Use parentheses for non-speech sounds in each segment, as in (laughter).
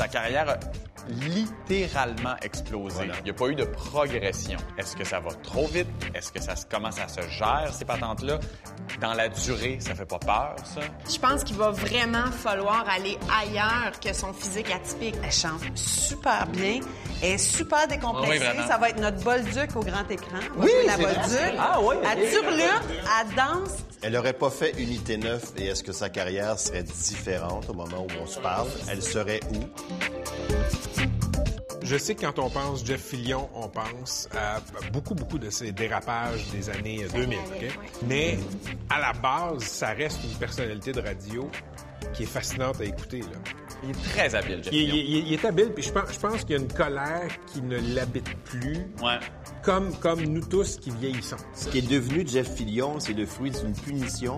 sa carrière a littéralement explosé. Il n'y a pas eu de progression. Est-ce que ça va trop vite? Est-ce que ça se- comment ça se gère, ces patentes-là? Dans la durée, ça fait pas peur, ça? Je pense qu'il va vraiment falloir aller ailleurs que son physique atypique. Elle chante super bien. Elle est super décomplexée. Oui, vraiment. ça va être notre Bolduc au grand écran. On va Oui, la. Bolduc. Ah oui. Elle turlute, elle danse. Elle n'aurait pas fait Unité 9 et est-ce que sa carrière serait différente au moment où on se parle? Elle serait où? Je sais que quand on pense Jeff Fillion, on pense à beaucoup, beaucoup de ces dérapages des années 2000. OK? Mais à la base, ça reste une personnalité de radio qui est fascinante à écouter. Là. Il est très habile, Jeff Il, Fillion. il- il est habile, puis je pense, je pense qu'il y a une colère qui ne l'habite plus, Ouais. comme, comme nous tous qui vieillissons. Ce qui est devenu Jeff Fillion, c'est le fruit d'une punition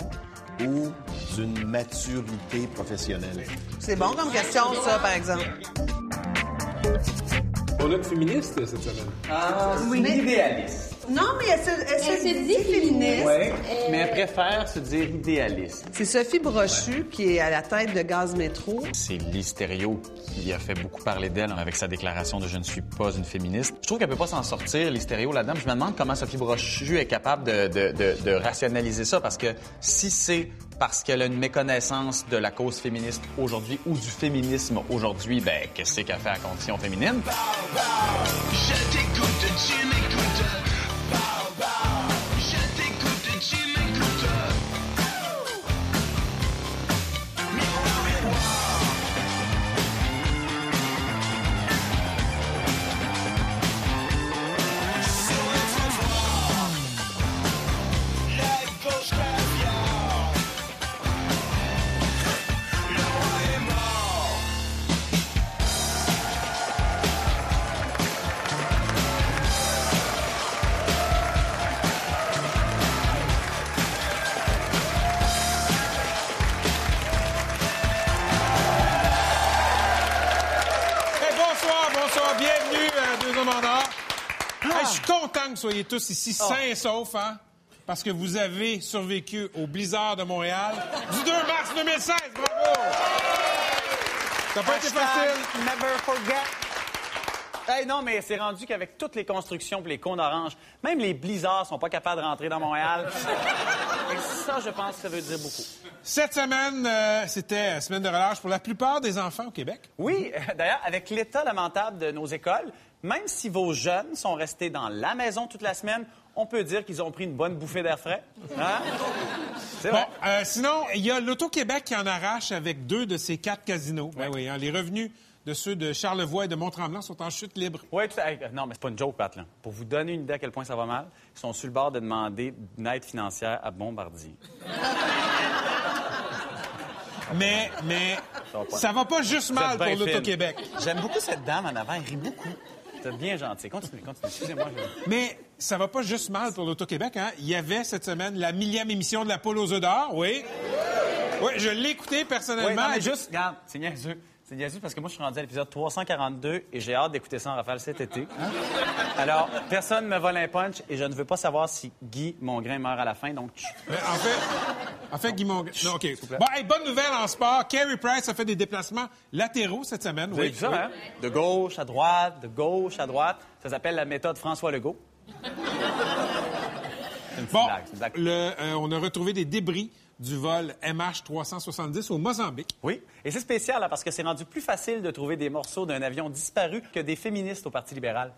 ou d'une maturité professionnelle? C'est bon comme question, ça, par exemple. On a une féministe cette semaine. Ah, c'est une idéaliste. Non, mais elle se, elle se Elle se dit dit féministe. Ouais. Mais elle préfère se dire idéaliste. C'est Sophie Brochu qui est à la tête de Gaz Métro. C'est Listerio qui a fait beaucoup parler d'elle avec sa déclaration de « je ne suis pas une féministe ». Je trouve qu'elle peut pas s'en sortir, Listerio, là-dedans. Je me demande comment Sophie Brochu est capable de, de- de- de rationaliser ça, parce que si c'est parce qu'elle a une méconnaissance de la cause féministe aujourd'hui ou du féminisme aujourd'hui, ben qu'est-ce qu'elle fait à condition féminine? Je t'écoute, tu tous ici sains et saufs, hein? Parce que vous avez survécu au blizzard de Montréal du 2 mars 2016. Bravo! Ça n'a pas été facile. Never forget. Hey, non, mais c'est rendu qu'avec toutes les constructions et les cônes oranges, même les blizzards sont pas capables de rentrer dans Montréal. Et ça, je pense que ça veut dire beaucoup. Cette semaine, euh, c'était semaine de relâche pour la plupart des enfants au Québec. Oui, euh, (laughs) d'ailleurs, avec l'état lamentable de nos écoles, même si vos jeunes sont restés dans la maison toute la semaine, on peut dire qu'ils ont pris une bonne bouffée d'air frais. Hein? C'est Bon, vrai. euh, sinon, il y a l'Auto-Québec qui en arrache avec deux de ses quatre casinos. Ben oui, hein, les revenus de ceux de Charlevoix et de Mont-Tremblant sont en chute libre. Oui, Non, mais c'est pas une joke, Pat. Là. Pour vous donner une idée à quel point ça va mal, ils sont sur le bord de demander une aide financière à Bombardier. (laughs) Mais, mais, Ça va pas. ça va pas juste mal pour l'Auto-Québec. J'aime beaucoup cette dame en avant. Elle rit beaucoup. Êtes bien gentil. Continuez, continuez. Excusez-moi. je- Mais ça va pas juste mal pour l'Auto-Québec. Hein? Il y avait cette semaine la millième émission de la poule aux œufs d'or, oui. Oui, je l'ai écouté Oui, personnellement. non, mais juste, regarde, c'est niaiseux. C'est parce que moi, je suis rendu à l'épisode 342 et j'ai hâte d'écouter ça en rafale cet été. Alors, personne ne me vole un punch et je ne veux pas savoir si Guy Mongrain meurt à la fin, donc... Mais en fait, en fait, Guy Mongrain- Non, OK. plaît. Bon, hey, bonne nouvelle en sport. Carey Price a fait des déplacements latéraux cette semaine. Vous vu ça, hein? De gauche à droite, de gauche à droite. Ça s'appelle la méthode François Legault. C'est une petite Bon, blague, blague. le, euh, on a retrouvé des débris du vol MH370 au Mozambique. Oui, et c'est spécial là, parce que c'est rendu plus facile de trouver des morceaux d'un avion disparu que des féministes au Parti libéral.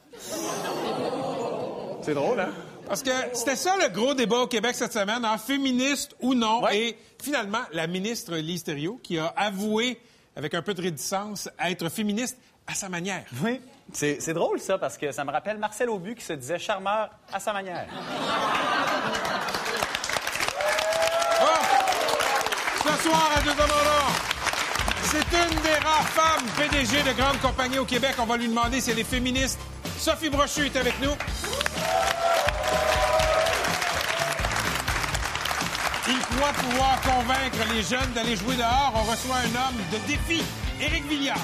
C'est drôle, hein? Parce que c'était ça le gros débat au Québec cette semaine, hein, féministe ou non. Ouais. Et finalement, la ministre Lise Thériault, qui a avoué, avec un peu de réticence, être féministe à sa manière. Oui. C'est c'est drôle, ça, parce que ça me rappelle Marcel Aubu qui se disait charmeur à sa manière. Ce soir, à Deux Hommes c'est une des rares femmes PDG de grandes compagnies au Québec. On va lui demander si elle est féministe. Sophie Brochu est avec nous. Il croit pouvoir convaincre les jeunes d'aller jouer dehors. On reçoit un homme de défi, Éric Villiard.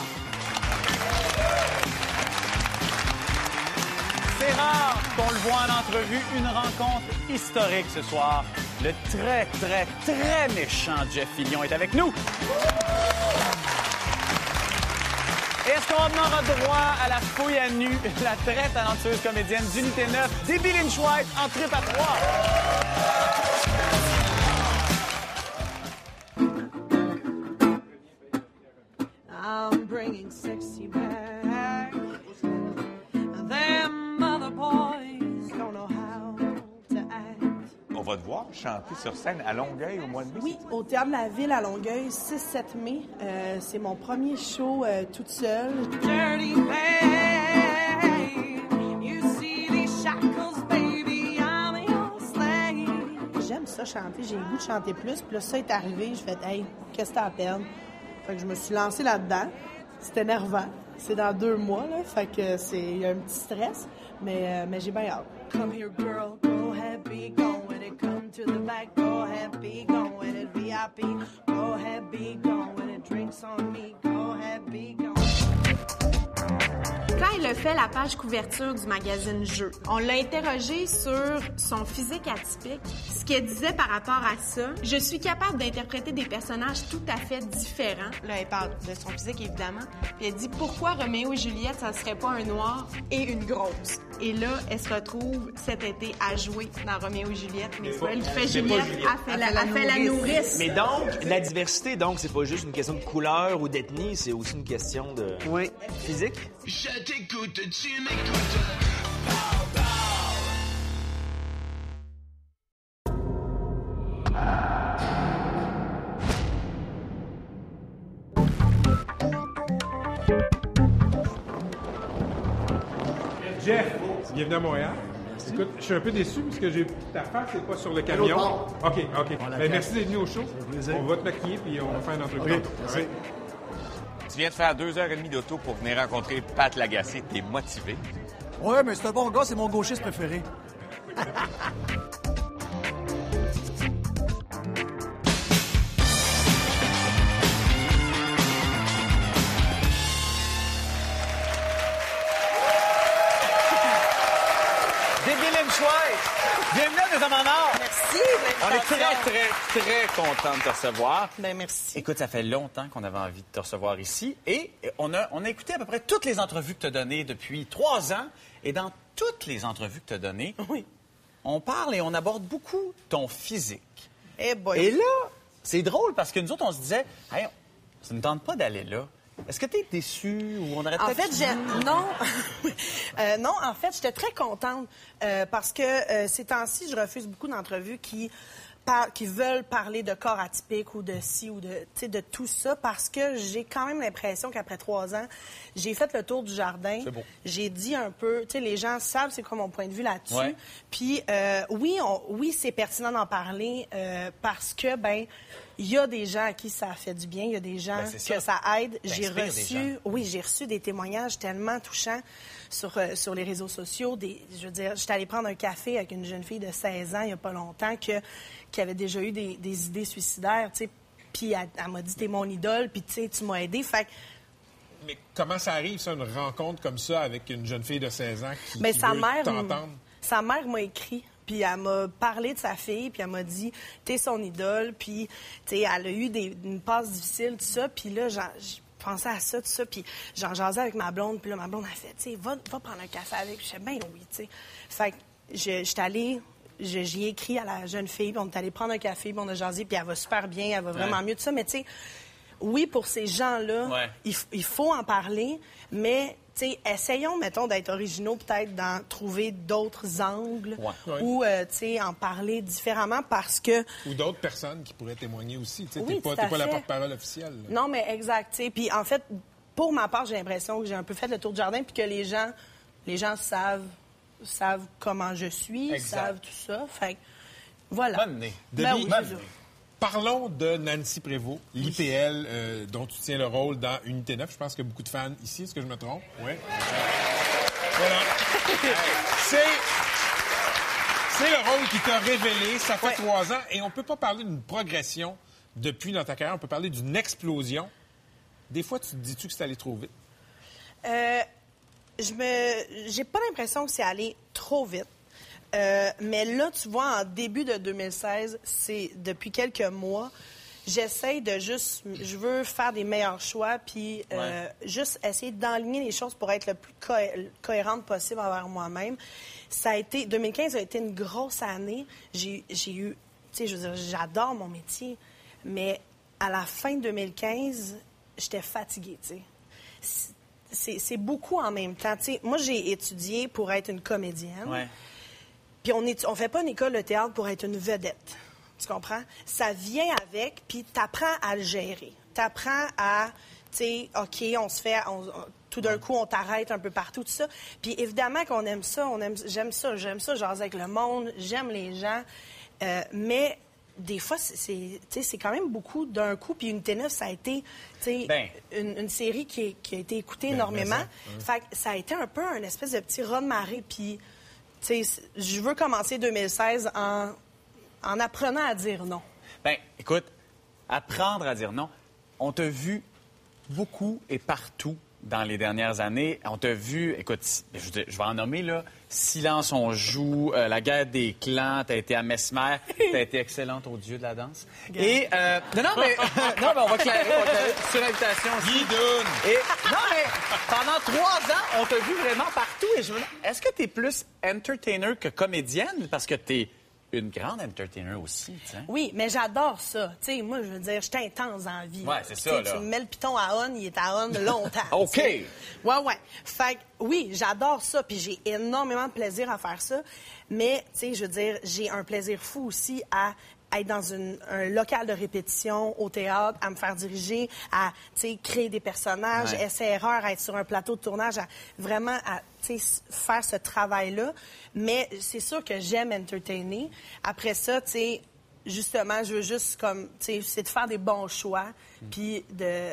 C'est rare qu'on le voit en entrevue. Une rencontre historique ce soir le très, très, très méchant Jeff Fillion est avec nous. Est-ce qu'on aura droit à la fouille à nu, la très talentueuse comédienne d'Unité 9, Debbie Lynch White, en trip à 3? Chanter sur scène à Longueuil au mois de mai. Oui, au Théâtre de la Ville à Longueuil, 6-7 mai. Euh, c'est mon premier show euh, toute seule. Dirty babe, you see these shackles, baby, I'm your slave. J'aime ça chanter, j'ai le goût de chanter plus. Puis là, ça est arrivé, je fais hey, qu'est-ce que t'as à perdre? Fait que je me suis lancée là-dedans. C'était nervant. C'est dans deux mois, là. Fait que c'est il y a un petit stress, mais, euh, mais j'ai bien hâte. Come here, girl, go ahead, be gone to the back, go ahead, be with it. VIP, go ahead, be with it. Drinks on me, go ahead, be. Quand il a fait la page couverture du magazine Jeux, on l'a interrogé sur son physique atypique, ce qu'elle disait par rapport à ça. Je suis capable d'interpréter des personnages tout à fait différents. Là, elle parle de son physique, évidemment. Puis elle dit pourquoi Roméo et Juliette, ça serait pas un noir et une grosse? Et là, elle se retrouve cet été à jouer dans Roméo et Juliette. Mais c'est elle qui fait Juliette, Juliette. elle fait la, fait la nourrice. Mais donc, la diversité, donc, c'est pas juste une question de couleur ou d'ethnie, c'est aussi une question de Oui. physique? Je t'écoute, tu m'écoutes. Jeff, bienvenue à Montréal. Écoute, je suis un peu déçu parce que j'ai ta face n'est pas sur le camion. OK, OK. Ben, merci d'être venu au show. On va te maquiller puis on va faire une entrevue. Ouais. Tu viens de faire deux heures et demie d'auto pour venir rencontrer Pat Lagacé. T'es motivé? Ouais, mais c'est un bon gars, c'est mon gauchiste préféré. (laughs) On est très, très, très content de te recevoir. Ben, merci. Écoute, ça fait longtemps qu'on avait envie de te recevoir ici et on a, on a écouté à peu près toutes les entrevues que tu as données depuis trois ans. Et dans toutes les entrevues que tu as données, Oui. on parle et on aborde beaucoup ton physique. Eh boy. Et là, c'est drôle parce que nous autres, on se disait, hey, ça ne tente pas d'aller là. Est-ce que tu es déçu ou on aurait En fait, j'ai... Non. (laughs) Euh, non, en fait, j'étais très contente euh, parce que euh, ces temps-ci, je refuse beaucoup d'entrevues qui, par- qui veulent parler de corps atypique ou de ci ou de, de tout ça parce que j'ai quand même l'impression qu'après trois ans, j'ai fait le tour du jardin. C'est beau. J'ai dit un peu, tu sais, les gens savent c'est quoi mon point de vue là-dessus. Ouais. Puis oui, on- oui, c'est pertinent d'en parler parce que ben il y a des gens à qui ça fait du bien, il y a des gens Ben, que ça. aide. J'ai T'inspires des reçu, oui, j'ai reçu des témoignages tellement touchants sur euh, sur les réseaux sociaux. Des, je veux dire, j'étais allée prendre un café avec une jeune fille de 16 ans il y a pas longtemps que qui avait déjà eu des, des idées suicidaires, tu sais. Puis elle, elle m'a dit t'es mon idole, puis tu sais tu m'as aidé. Fait Mais comment ça arrive, ça, une rencontre comme ça avec une jeune fille de 16 ans qui, Mais qui sa veut mère, sa mère m'a écrit, puis elle m'a parlé de sa fille, puis elle m'a dit t'es son idole, puis elle a eu des, une passe difficile, tout ça, puis là j'ai pensé à ça, tout ça, puis j'en jasais avec ma blonde, puis là ma blonde a fait, tu sais, va, va prendre un café avec, je fais ben oui, tu sais. Fait que je j'étais allée j'y ai écrit à la jeune fille, puis on est allé prendre un café, puis on a jasé, puis elle va super bien, elle va vraiment Ouais. mieux, tout ça. Mais tu sais, oui, pour ces gens-là, Ouais. il, il faut en parler, mais tu sais, essayons, mettons, d'être originaux, peut-être d'en trouver d'autres angles Ouais. Ouais. ou, euh, tu sais, en parler différemment parce que... Ou d'autres personnes qui pourraient témoigner aussi. Tu Oui, t'es pas, pas la porte-parole officielle. là. Non, mais exact. Puis en fait, pour ma part, j'ai l'impression que j'ai un peu fait le tour du jardin, puis que les gens, les gens savent, savent comment je suis, Exact. savent tout ça. Fait que, voilà. Bonne nez. Ben oui. Parlons de Nancy Prévost, l'IPL euh, dont tu tiens le rôle dans Unité 9. Je pense qu'il y a beaucoup de fans ici. Est-ce que je me trompe? Oui. Voilà. (laughs) C'est... C'est le rôle qui t'a révélé. Ça fait Ouais. trois ans. Et on peut pas parler d'une progression depuis dans ta carrière. On peut parler d'une explosion. Des fois, tu te dis-tu que c'est allé trop vite? Euh, je me, j'ai pas l'impression que c'est allé trop vite. Euh, mais là, tu vois, en début de 2016, c'est depuis quelques mois, j'essaye de juste, je veux faire des meilleurs choix, puis euh, juste essayer d'enligner les choses pour être le plus cohé- cohérente possible envers moi-même. Ça a été, 2015 a été une grosse année. J'ai eu, tu sais, je veux dire, j'adore mon métier, mais à la fin de 2015, j'étais fatiguée, tu sais. C'est- beaucoup en même temps. Tu sais, moi, j'ai étudié pour être une comédienne. Ouais. Puis on ne on fait pas une école de théâtre pour être une vedette. Tu comprends? Ça vient avec, puis t'apprends à le gérer. T'apprends à, tu sais, OK, on se fait, on- on- tout d'un coup, on t'arrête un peu partout, tout ça. Puis évidemment qu'on aime ça, on aime, j'aime ça, j'aime ça, jaser avec le monde, j'aime les gens. Euh, mais des fois, c'est- quand même beaucoup d'un coup. Puis une T9, ça a été tu sais, Ben. une, une série qui, est- qui a été écoutée Ben, énormément. ça, Fait que ça a été un peu un espèce de petit raz de marée. Puis, je veux commencer 2016 en, en apprenant à dire non. Ben, écoute, apprendre à dire non. On t'a vu beaucoup et partout dans les dernières années. On t'a vu, écoute, je vais en nommer, là, Silence, on joue, euh, La guerre des clans, t'as été à Mesmer, t'as été excellente au dieu de la danse. Et, euh, non, non, mais, (laughs) non, mais on va clairer, on va clairer sur invitation aussi. Guidoune! Et, non, mais pendant trois ans, on t'a vu vraiment partout. Et je me demande, est-ce que tu es plus entertainer que comédienne? Parce que tu es une grande entertainer aussi. Oui, mais j'adore ça. Tu sais, moi, je veux dire, je suis intense en vie. Ouais, c'est ça, là. Tu me mets le piton à on, il est à on longtemps. (laughs) OK. tu sais. Ouais, ouais. Fait que, oui, j'adore ça, puis j'ai énormément de plaisir à faire ça. Mais, tu sais, je veux dire, j'ai un plaisir fou aussi à être dans une- un local de répétition au théâtre, à me faire diriger, à créer des personnages, Ouais. essai-erreur, à être sur un plateau de tournage, à vraiment à, faire ce travail-là. Mais c'est sûr que j'aime entertainer. Après ça, tu sais, justement, je veux juste comme, tu sais, c'est de faire des bons choix, puis de,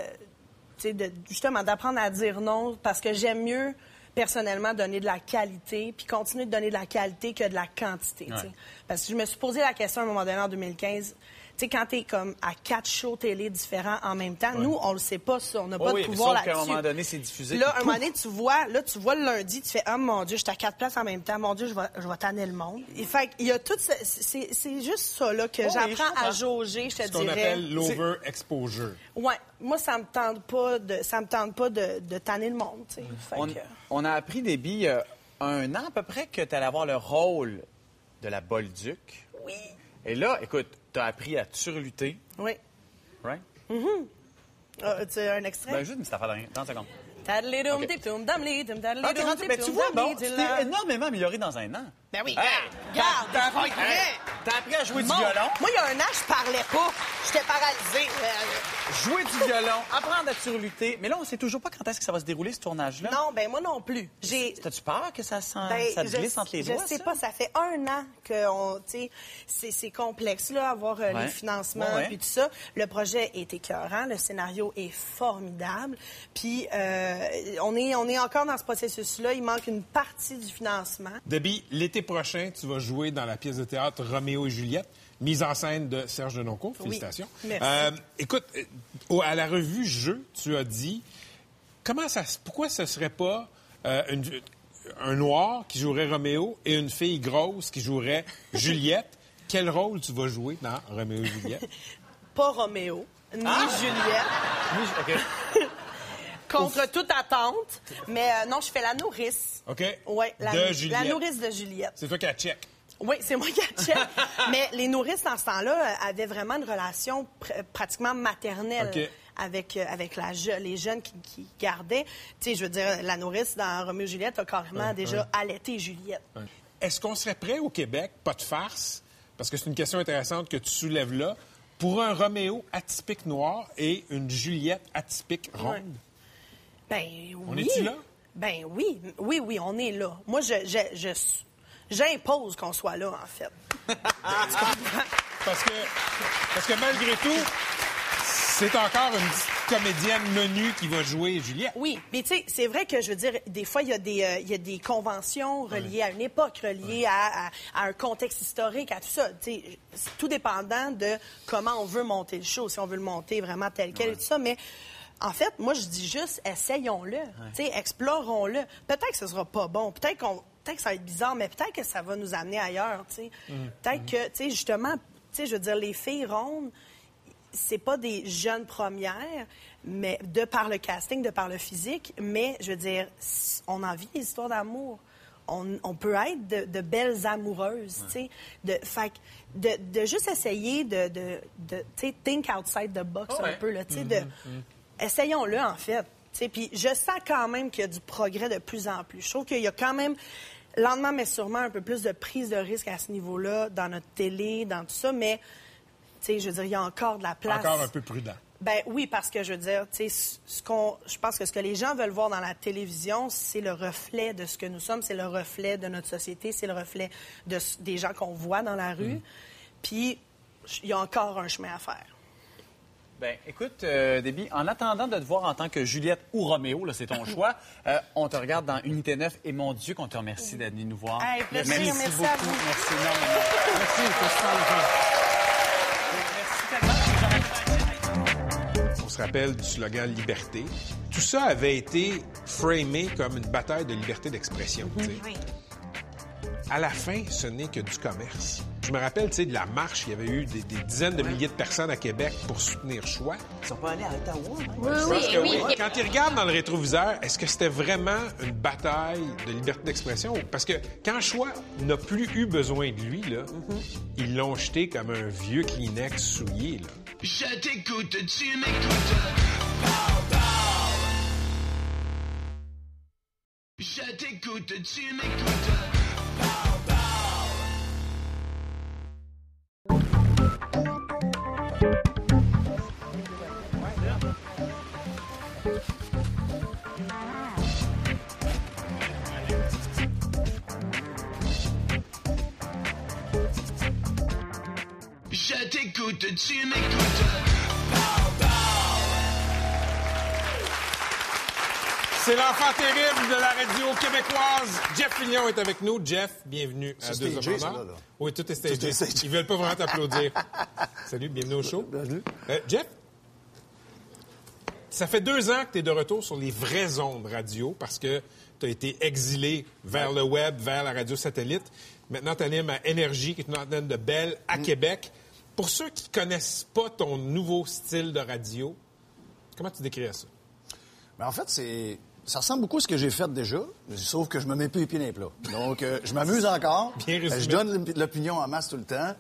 tu sais, de, justement, d'apprendre à dire non, parce que j'aime mieux personnellement donner de la qualité, puis continuer de donner de la qualité que de la quantité. Ouais. Parce que je me suis posé la question à un moment donné en 2015. Tu sais, quand t'es comme à quatre shows télé différents en même temps, nous, on le sait pas ça, on n'a Oh pas oui, de pouvoir sauf qu'à un là-dessus. moment donné, c'est diffusé. Là, un moment donné, tu vois, là, tu vois le lundi, tu fais, ah mon Dieu, j'étais à quatre places en même temps, mon Dieu, je vais, je vais tanner le monde. Et fait il y a tout ce- c'est, c'est juste ça, là, que Oh j'apprends à jauger, je te Ce qu'on dirais. appelle l'over-exposure. Ouais, moi, ça me tente pas de, ça me tente pas de, de tanner le monde, tu sais. Fait on, que- on a appris, a un an à peu près, que tu allais avoir le rôle de la Bolduc. Oui. Et là, écoute, tu as appris à surlutter, Oui. right? Ah, tu sais, un extrait? Ben, juste une petite affaire de rien, 30 secondes. Tadlidoum, Ok. diptoum, damlidoum, Ah, ben, tu vois, bon, tu t'es énormément amélioré dans un an. Ben oui, Hey, regarde, t'as- appris- à jouer du violon. Moi, il y a un an, je parlais pas. J'étais paralysée. Euh, Jouer du violon, (laughs) apprendre à surlutter. Mais là, on sait toujours pas quand est-ce que ça va se dérouler, ce tournage-là. Non, ben moi non plus. J'ai T'as-tu peur que ça, sent, Ben, ça te je- glisse entre les je doigts? sais ça? pas, ça fait un an que on, tu sais, c'est, c'est complexe là, avoir euh, Ouais. les financements Ouais, ouais. puis tout ça. Le projet est écœurant, le scénario est formidable, puis euh, on est on est encore dans ce processus-là. Il manque une partie du financement. Debbie, l'été prochain, tu vas jouer dans la pièce de théâtre Roméo et Juliette, mise en scène de Serge Denoncourt. Félicitations. merci. Euh, écoute, euh, à la revue Jeu, tu as dit comment ça, pourquoi ce serait pas euh, une- un noir qui jouerait Roméo et une fille grosse qui jouerait (laughs) Juliette? Quel rôle tu vas jouer dans Roméo et Juliette? (laughs) Pas Roméo ni Ah! Juliette, Oui, (laughs) contre toute attente, mais euh, non, je fais la nourrice. OK? Ouais, la, de la nourrice de Juliette. C'est toi qui as check. Oui, c'est moi qui achète. (laughs) Mais les nourrices, dans ce temps-là, euh, avaient vraiment une relation pr- pratiquement maternelle avec, euh, avec la je- les jeunes qui, qui gardaient. Tu sais, je veux dire, la nourrice dans Roméo et Juliette a carrément déjà allaité Juliette. Est-ce qu'on serait prêt au Québec, pas de farce, parce que c'est une question intéressante que tu soulèves là, pour un Roméo atypique noir et une Juliette atypique ronde? Ben oui. On est-tu là? Ben oui, oui, oui, on est là. Moi, je, je, je- j'impose qu'on soit là, en fait. (laughs) Parce que, parce que malgré tout, c'est encore une petite comédienne menue qui va jouer Juliette. Oui, mais tu sais, c'est vrai que je veux dire, des fois, il y, a des, euh, il y a des conventions reliées à une époque, reliées à, à- à un contexte historique, à tout ça. Tu sais, c'est tout dépendant de comment on veut monter le show, si on veut le monter vraiment tel quel et tout ça. Mais en fait, moi, je dis juste, essayons-le. Tu sais, explorons-le. Peut-être que ce sera pas bon, peut-être qu'on peut-être que ça va être bizarre, mais peut-être que ça va nous amener ailleurs, tu sais. Peut-être que, tu sais, justement, tu sais, je veux dire, les filles rondes, c'est pas des jeunes premières, mais de par le casting, de par le physique, mais je veux dire, on en vit des histoires d'amour. On, on peut être de, de belles amoureuses, tu sais. De, fait de, de juste essayer de, de, de tu sais, think outside the box Ouais. un peu, là, tu sais, de... Essayons-le, en fait. Tu sais, Puis je sens quand même qu'il y a du progrès de plus en plus. Je trouve qu'il y a quand même, lentement mais sûrement, un peu plus de prise de risque à ce niveau-là, dans notre télé, dans tout ça, mais, tu sais, je veux dire, il y a encore de la place. Encore un peu prudent. Ben oui, parce que je veux dire, tu sais, ce- qu'on, je pense que ce que les gens veulent voir dans la télévision, c'est le reflet de ce que nous sommes, c'est le reflet de notre société, c'est le reflet de, des gens qu'on voit dans la rue. Puis, il y a encore un chemin à faire. Ben, écoute, euh, Déby, en attendant de te voir en tant que Juliette ou Roméo, là, c'est ton (laughs) choix, euh, on te regarde dans Unité 9 et mon Dieu qu'on te remercie d'être venu nous voir. Hey, plaisir, merci à beaucoup. vous. Merci énormément. Merci. On se rappelle du slogan Liberté. Tout ça avait été framé comme une bataille de liberté d'expression. tu sais. À la fin, ce n'est que du commerce. Je me rappelle, tu sais, de la marche, il y avait eu des, des dizaines de milliers de personnes à Québec pour soutenir Choix. Ils sont pas allés à Ottawa, hein? Oui, oui, que oui. oui. Quand ils regardent dans le rétroviseur, est-ce que c'était vraiment une bataille de liberté d'expression? Parce que quand Choix n'a plus eu besoin de lui, là, ils l'ont jeté comme un vieux Kleenex souillé. Là. Je t'écoute, tu m'écoutes. Je t'écoute, tu m'écoutes. Tu m'écoutes. C'est l'enfant terrible de la radio québécoise. Jeff Fillion est avec nous. Jeff, bienvenue à Deux stagé, ça, là, là. Oui, tout est stagé. Tout stagé. Ils veulent pas vraiment t'applaudir. (laughs) Salut, bienvenue au show. Bienvenue. Euh, Jeff, ça fait deux ans que tu es de retour sur les vraies ondes radio parce que tu as été exilé vers le web, vers la radio satellite. Maintenant, tu animes à Énergie, qui est une antenne de Belle, Mm. à Québec. Pour ceux qui connaissent pas ton nouveau style de radio, comment tu décrirais ça? Mais en fait, c'est. Ça ressemble beaucoup à ce que j'ai fait déjà, sauf que je me mets plus les pieds dans les plats. Donc, euh, je m'amuse encore. (laughs) Bien résumé. Euh, Je donne l'op- l'opinion en masse tout le temps.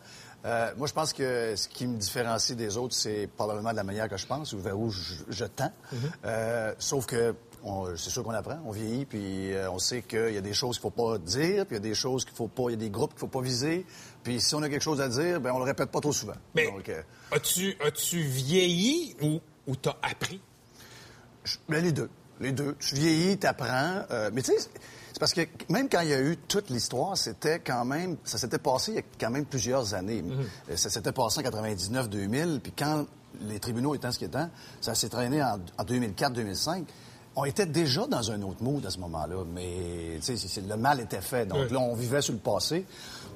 Euh, moi, je pense que ce qui me différencie des autres, c'est probablement de la manière que je pense ou vers où je, je tends. Mm-hmm. Euh, sauf que c'est sûr qu'on apprend, on vieillit, puis euh, on sait qu'il y a des choses qu'il faut pas dire, puis il y a des choses qu'il faut pas, il y a des groupes qu'il faut pas viser. Puis si on a quelque chose à dire, ben on le répète pas trop souvent. Mais Donc, euh, as-tu as-tu vieilli ou, ou t'as appris? Je- ben, les deux. Les deux. Tu vieillis, t'apprends. euh, mais tu sais, c'est parce que même quand il y a eu toute l'histoire, c'était quand même... Ça s'était passé il y a quand même plusieurs années. Euh, Ça s'était passé en 99-2000, puis quand les tribunaux étant ce qu'ils étaient, ça s'est traîné en, en 2004-2005. On était déjà dans un autre mood à ce moment-là, mais le mal était fait. Donc Oui. là, on vivait sur le passé.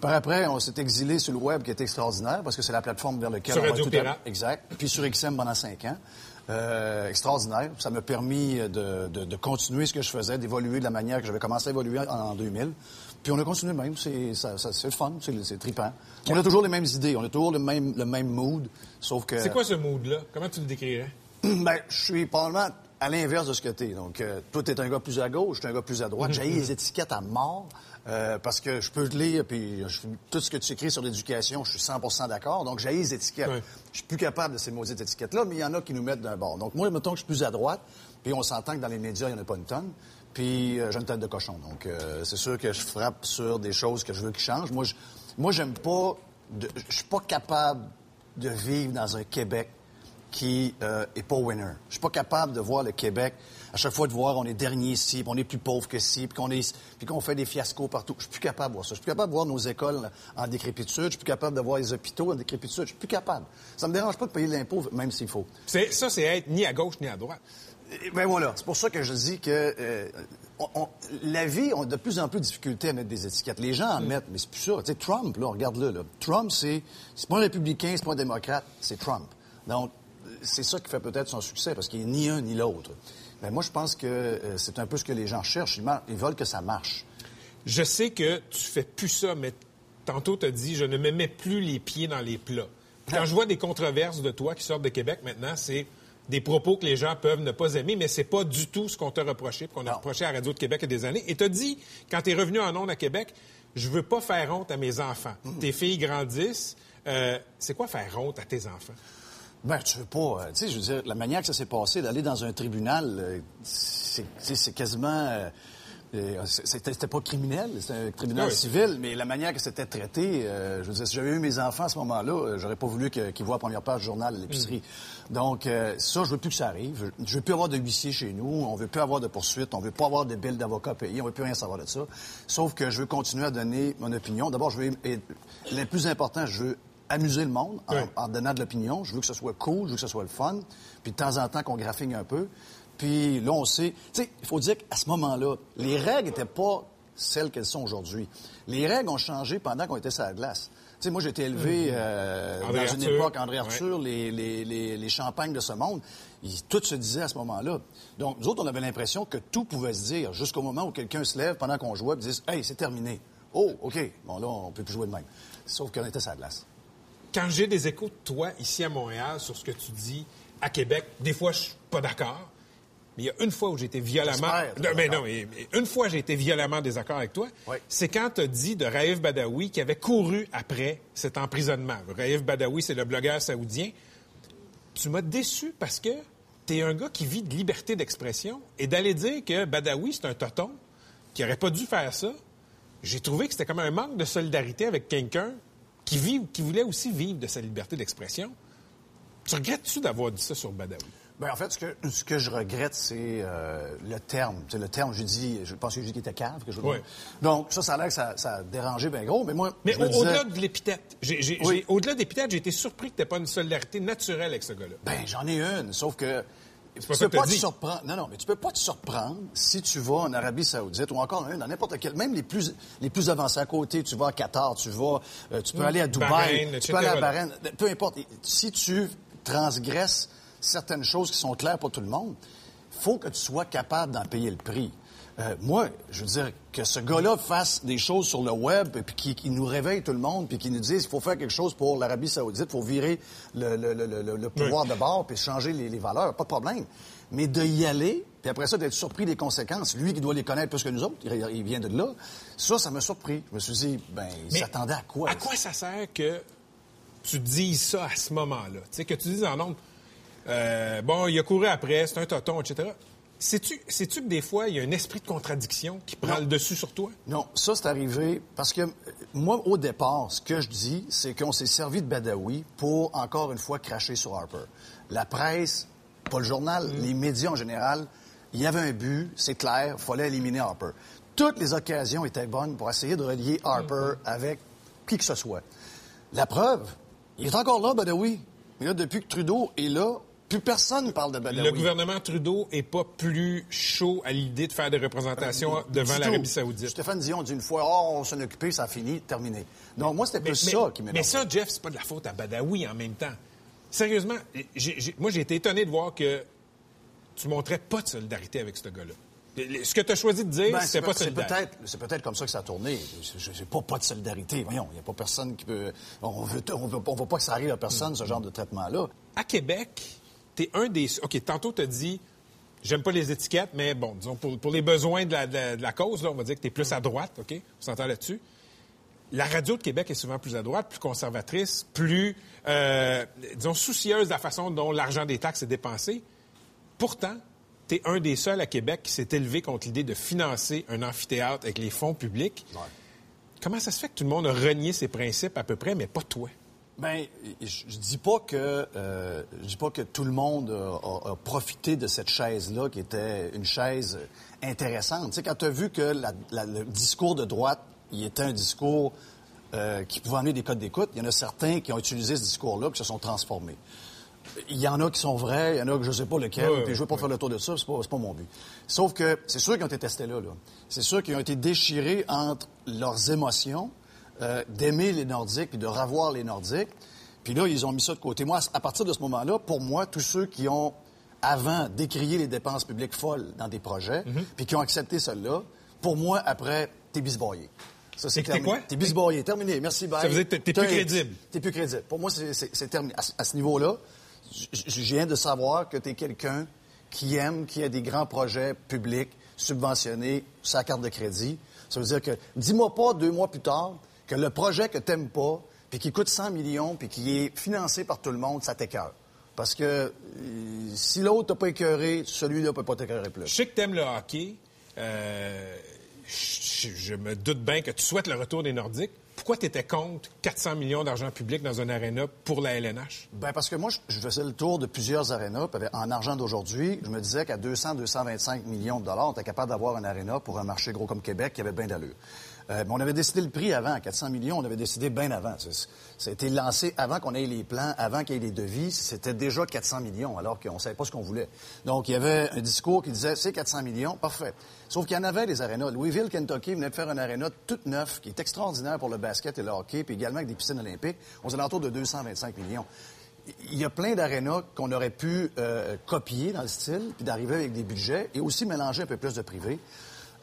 Par après, on s'est exilé sur le web, qui est extraordinaire, parce que c'est la plateforme vers laquelle Sur on va Radio tout à-. Exact. Puis sur XM pendant cinq ans. Euh, extraordinaire. Ça m'a permis de, de- de continuer ce que je faisais, d'évoluer de la manière que j'avais commencé à évoluer en, en 2000. Puis on a continué même. C'est ça- ça- c'est le fun, c'est c'est trippant. On a toujours les mêmes idées, on a toujours le même, le même mood, sauf que... C'est quoi ce mood-là? Comment tu le décrirais? (clears throat) Ben, je suis probablement à l'inverse de ce que t'es. Donc, euh, toi, t'es un gars plus à gauche, suis un gars plus à droite. J'ai les étiquettes à mort euh, parce que je peux te lire, puis je- tout ce que tu écris sur l'éducation, je suis 100% d'accord. Donc, j'ai les étiquettes. Ouais. Je suis plus capable de ces maudites étiquettes-là, mais il y en a qui nous mettent d'un bord. Donc, moi, mettons que je suis plus à droite, puis on s'entend que dans les médias, il n'y en a pas une tonne. Puis, euh, j'ai une tête de cochon. Donc, euh, c'est sûr que je frappe sur des choses que je veux qui changent. Moi, je, moi, j'aime pas... de- Je suis pas capable de vivre dans un Québec qui euh, est pas winner. Je suis pas capable de voir le Québec à chaque fois de voir on est dernier ici, puis on est plus pauvre que ci, puis qu'on est puis qu'on fait des fiascos partout. Je suis plus capable de voir ça. Je suis plus capable de voir nos écoles en décrépitude. Je suis plus capable de voir les hôpitaux en décrépitude. Je suis plus capable. Ça me dérange pas de payer l'impôt, même s'il faut. C'est- Ça, c'est être ni à gauche ni à droite. Et Ben voilà, c'est pour ça que je dis que euh, on- on- la vie a de plus en plus de difficulté à mettre des étiquettes. Les gens en mettent, mais c'est plus ça. Tu sais, Trump, là, regarde-le. Là. Trump, c'est c'est pas un républicain, c'est pas un démocrate, c'est Trump. Donc, c'est ça qui fait peut-être son succès, parce qu'il est ni un ni l'autre. Mais moi, je pense que euh, c'est un peu ce que les gens cherchent. Ils, veulent que ça marche. Je sais que tu fais plus ça, mais tantôt tu as dit je ne me mets plus les pieds dans les plats. Quand je vois des controverses de toi qui sortent de Québec maintenant, c'est des propos que les gens peuvent ne pas aimer, mais c'est pas du tout ce qu'on t'a reproché, qu'on a reproché à Radio de Québec il y a des années. Et t'as dit, quand t'es revenu en ondes à Québec, je veux pas faire honte à mes enfants. Tes filles grandissent. Euh, c'est quoi faire honte à tes enfants? Ben, tu veux pas. euh, tu sais, je veux dire, la manière que ça s'est passé, d'aller dans un tribunal, euh, c'est quasiment. euh, c'était pas criminel, c'était un tribunal oui. civil, mais la manière que c'était traité, euh, je veux dire, si j'avais eu mes enfants à ce moment-là, j'aurais pas voulu qu'ils voient la première page du journal à l'épicerie. Donc, euh, ça, je veux plus que ça arrive. Je, je veux plus avoir de huissier chez nous, on veut plus avoir de poursuites, on veut pas avoir de billes d'avocats payés, on veut plus rien savoir de ça. Sauf que je veux continuer à donner mon opinion. D'abord, je veux. et le plus important, je veux amuser le monde en, Oui. en donnant de l'opinion. Je veux que ce soit cool, je veux que ce soit le fun. Puis de temps en temps qu'on graphigne un peu. Puis là, on sait... Tu sais, il faut dire qu'à ce moment-là, les règles n'étaient pas celles qu'elles sont aujourd'hui. Les règles ont changé pendant qu'on était sur la glace. Tu sais, moi, j'ai été élevé euh, André dans une époque, André ouais. Arthur, les, les, les, les champagnes de ce monde, tout se disait à ce moment-là. Donc, nous autres, on avait l'impression que tout pouvait se dire jusqu'au moment où quelqu'un se lève pendant qu'on jouait et dise « Hey, c'est terminé. Oh, OK. Bon, là, on peut plus jouer de même. » Sauf qu'on était sur la glace. Quand j'ai des échos de toi ici à Montréal sur ce que tu dis à Québec, des fois, je suis pas d'accord. Mais il y a une fois où j'ai été violemment. Mais non, mais- une fois j'ai été violemment en désaccord avec toi. Oui. C'est quand tu as dit de Raif Badawi qui avait couru après cet emprisonnement. Raif Badawi, c'est le blogueur saoudien. Tu m'as déçu parce que tu es un gars qui vit de liberté d'expression et d'aller dire que Badawi, c'est un toton qui aurait pas dû faire ça. J'ai trouvé que c'était comme un manque de solidarité avec quelqu'un qui vit, qui voulait aussi vivre de sa liberté d'expression. Tu regrettes-tu d'avoir dit ça sur Badawi? Ben, en fait, ce que, ce que je regrette, c'est euh, le terme. Tu sais, le terme, j'ai dit, je pense que j'ai dit qu'il était cave. Que je Oui. Donc, ça, ça a l'air que ça, ça a dérangé bien gros, mais moi, Mais au- disais, au-delà de l'épithète, Oui. au-delà de l'épithète, j'ai été surpris que tu pas une solidarité naturelle avec ce gars-là. ben, j'en ai une, sauf que tu peux pas te surprendre. Non, non, mais tu peux pas te surprendre si tu vas en Arabie Saoudite ou encore dans n'importe quel, même les plus, les plus avancés à côté. Tu vas à Qatar, tu vas, euh, tu peux aller à Dubaï, Bahreïn, tu peux aller à. Bahreïn. Peu importe. Si tu transgresses certaines choses qui sont claires pour tout le monde, faut que tu sois capable d'en payer le prix. Euh, moi, je veux dire, que ce gars-là fasse des choses sur le web, puis qu'il nous réveille tout le monde, puis qu'il nous dise qu'il faut faire quelque chose pour l'Arabie saoudite, il faut virer le, le- le- le- pouvoir de bord, puis changer les, les valeurs, pas de problème. Mais de y aller, puis après ça, d'être surpris des conséquences, lui qui doit les connaître plus que nous autres, il, il vient de là, ça, ça m'a surpris. Je me suis dit, ben, il s'attendait à quoi? À quoi ça sert que tu dises ça à ce moment-là? Tu sais, que tu dises en nombre, euh, bon, il a couru après, c'est un toton, etc. Sais-tu sais-tu que des fois, il y a un esprit de contradiction qui prend Non. le dessus sur toi? Non, ça, c'est arrivé parce que euh, moi, au départ, ce que je dis, c'est qu'on s'est servi de Badawi pour, encore une fois, cracher sur Harper. La presse, pas le journal, les médias en général, il y avait un but, c'est clair, il fallait éliminer Harper. Toutes les occasions étaient bonnes pour essayer de relier Harper avec qui que ce soit. La preuve, il est encore là, Badawi. Mais là, depuis que Trudeau est là, plus personne ne parle de Badawi. Le gouvernement Trudeau est pas plus chaud à l'idée de faire des représentations devant Du l'Arabie saoudite. Stéphane Dion dit une fois, oh, on s'en occupé, ça a fini, terminé. Donc, moi, c'était plus ça qui m'énerve. mais ça, Jeff, c'est pas de la faute à Badawi en même temps. Sérieusement, moi, j'ai été étonné de voir que tu montrais pas de solidarité avec ce gars-là. Ce que tu as choisi de dire, Ben, c'est pas c'est solidaire. peut-être, c'est peut-être comme ça que ça a tourné. Je pas, pas de solidarité. Voyons, il n'y a pas personne qui peut. On veut, on veut, on veut pas que ça arrive à personne, ce genre de traitement-là. À Québec, tu es un des. OK, tantôt, tu as dit. J'aime pas les étiquettes, mais bon, disons, pour, pour les besoins de la, de la- de la cause, là, on va dire que tu es plus à droite, OK? On s'entend là-dessus. La radio de Québec est souvent plus à droite, plus conservatrice, plus, euh, disons, soucieuse de la façon dont l'argent des taxes est dépensé. Pourtant, tu es un des seuls à Québec qui s'est élevé contre l'idée de financer un amphithéâtre avec les fonds publics. Comment ça se fait que tout le monde a renié ses principes à peu près, mais pas toi? Ben, je, je dis pas que euh, je dis pas que tout le monde a, a- a profité de cette chaise-là, qui était une chaise intéressante. Tu sais, quand tu as vu que la- la- le discours de droite, il était un discours euh, qui pouvait amener des codes d'écoute, il y en a certains qui ont utilisé ce discours-là, qui se sont transformés. Il y en a qui sont vrais, il y en a que je sais pas lequel, Ouais, puis je veux pas faire le tour de ça, c'est pas, pas mon but. Sauf que c'est sûr qu'ils ont été testés là, là. C'est sûr qu'ils ont été déchirés entre leurs émotions, euh, d'aimer les Nordiques puis de revoir les Nordiques. Puis là, ils ont mis ça de côté. Moi, à partir de ce moment-là, pour moi, tous ceux qui ont, avant, décrié les dépenses publiques folles dans des projets, puis qui ont accepté celle-là, pour moi, après, t'es bisboyé. Ça, C'est terminé. quoi? T'es bisboyé. Terminé. Merci, bye. Ça veut dire que t'es- plus crédible. T'es plus crédible. Pour moi, c'est- terminé. À, ce- à ce niveau-là, je viens de savoir que t'es quelqu'un qui aime, qui a des grands projets publics subventionnés sur sa carte de crédit. Ça veut dire que, dis-moi pas deux mois plus tard que le projet que t'aimes pas, puis qui coûte 100 millions, puis qui est financé par tout le monde, ça t'écœure. Parce que euh, si l'autre t'a pas écœuré, celui-là peut pas t'écœurer plus. Je sais que t'aimes le hockey. Euh, je, je me doute bien que tu souhaites le retour des Nordiques. Pourquoi tu étais contre 400 millions d'argent public dans un aréna pour la LNH? Ben parce que moi, je, faisais le tour de plusieurs arénas. En argent d'aujourd'hui, je me disais qu'à 200-225 millions de dollars, on était capable d'avoir un aréna pour un marché gros comme Québec qui avait bien d'allure. Euh, on avait décidé le prix avant, 400 millions, on avait décidé bien avant. Ça a été lancé avant qu'on ait les plans, avant qu'il y ait les devis. C'était déjà 400 millions, alors qu'on ne savait pas ce qu'on voulait. Donc, il y avait un discours qui disait, c'est 400 millions, parfait. Sauf qu'il y en avait des arénas. Louisville, Kentucky venait de faire un aréna toute neuf, qui est extraordinaire pour le basket et le hockey, puis également avec des piscines olympiques, aux alentours de 225 millions. Il y a plein d'arénas qu'on aurait pu euh, copier dans le style, puis d'arriver avec des budgets et aussi mélanger un peu plus de privé.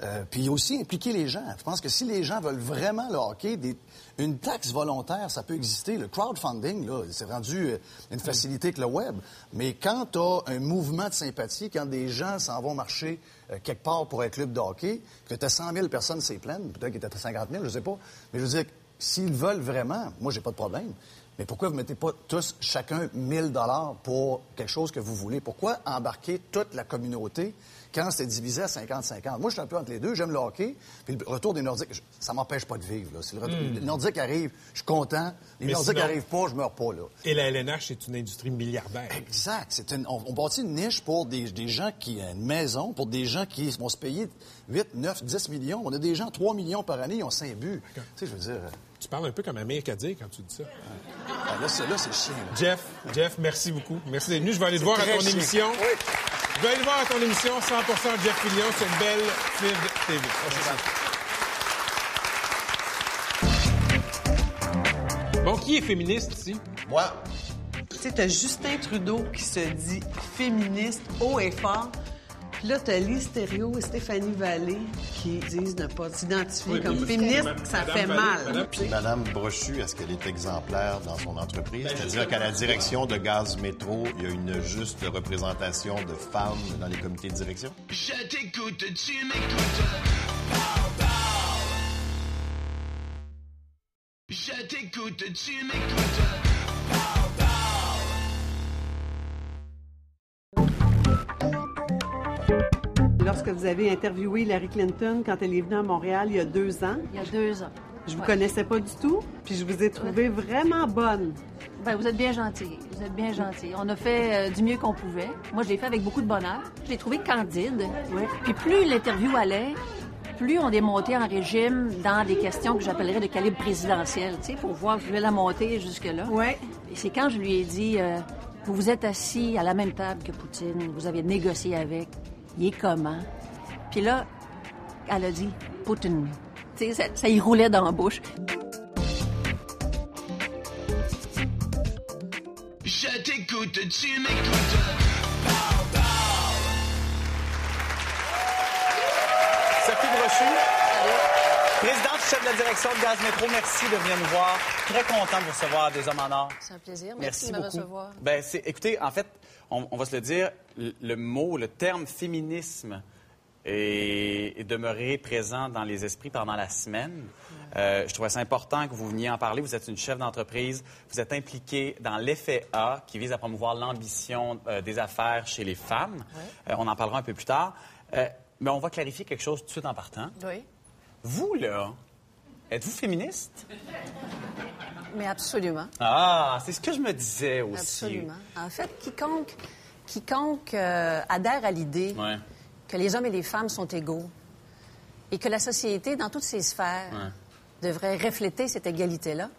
Euh, puis aussi impliquer les gens. Je pense que si les gens veulent vraiment le hockey, des- une taxe volontaire, ça peut exister. Le crowdfunding, là, c'est rendu euh, une facilité que le web. Mais quand tu as un mouvement de sympathie, quand des gens s'en vont marcher euh, quelque part pour un club de hockey, que tu as 100 000 personnes, c'est plein, peut-être qu'il était 50 000, je sais pas. Mais je veux dire, s'ils veulent vraiment, moi, j'ai pas de problème. Mais pourquoi vous mettez pas tous, chacun, 1000 dollars pour quelque chose que vous voulez? Pourquoi embarquer toute la communauté quand c'est divisé à 50-50? Moi, je suis un peu entre les deux. J'aime le hockey. Puis le retour des Nordiques, je- ça m'empêche pas de vivre. Là. Si le, retour, Hmm. le Nordique arrive, je suis content. Les Mais Nordiques sinon- arrivent pas, je meurs pas. Là. Et la LNH, c'est une industrie milliardaire. Exact. C'est une- on, on bâtit une niche pour des, des gens qui ont une maison, pour des gens qui vont se payer 8, 9, 10 millions. On a des gens, 3 millions par année, ils ont 5 buts. Tu sais, je veux dire... euh, Tu parles un peu comme Amir Kadir quand tu dis ça. ah, là, c'est, là, c'est chiant. là. Jeff, Jeff, merci beaucoup. Merci d'être venu. Je vais aller te voir à ton émission. Oui. Te voir ton émission 100% Jeff Fillion. C'est une belle FID TV. Merci. Bon, qui est féministe ici? Moi, Tu sais, t'as Justin Trudeau qui se dit féministe haut et fort. Puis là, t'as Lise Thériault et Stéphanie Vallée qui disent ne pas s'identifier Oui, comme féministe. Ça fait mal. Madame- Puis Madame Brochu, est-ce qu'elle est exemplaire dans son entreprise? C'est-à-dire qu'à la direction de Gaz Métro, il y a une juste représentation de femmes dans les comités de direction? Je t'écoute, tu m'écoutes. Je t'écoute, tu m'écoutes. Vous avez interviewé Hillary Clinton quand elle est venue à Montréal il y a deux ans, Il y a deux ans. je vous Ouais. connaissais pas du tout, puis je vous ai trouvé vraiment bonne. Ben, vous êtes bien gentil. Vous êtes bien gentil. On a fait euh, du mieux qu'on pouvait. Moi, je l'ai fait avec beaucoup de bonheur. Je l'ai trouvé candide. Puis plus l'interview allait, plus on est monté en régime dans des questions que j'appellerais de calibre présidentiel, tu sais, pour voir, je la monter jusque-là. Ouais. Et c'est quand je lui ai dit, euh, vous vous êtes assis à la même table que Poutine, vous avez négocié avec, il est comment? Puis là, elle a dit, Poutine. Tu sais, ça, ça y roulait dans la bouche. Je t'écoute, tu m'écoutes. Sophie Brochu, présidente chef de la direction de Gaz Métro, merci de venir nous voir. Très content de vous recevoir des hommes en or. C'est un plaisir. Merci, de me beaucoup. recevoir. Ben, c'est, écoutez, en fait, on, on va se le dire, le, le mot, le terme féminisme est demeuré présent dans les esprits pendant la semaine. Euh, je trouvais ça important que vous veniez en parler. Vous êtes une chef d'entreprise. Vous êtes impliqué dans l'effet A qui vise à promouvoir l'ambition euh, des affaires chez les femmes. Euh, on en parlera un peu plus tard. Euh, mais on va clarifier quelque chose tout de suite en partant. Oui. Vous, là, êtes-vous féministe? Mais absolument. Ah, c'est ce que je me disais aussi. Absolument. En fait, quiconque, quiconque adhère à l'idée Ouais. Que les hommes et les femmes sont égaux et que la société, dans toutes ses sphères, Ouais. devrait refléter cette égalité-là,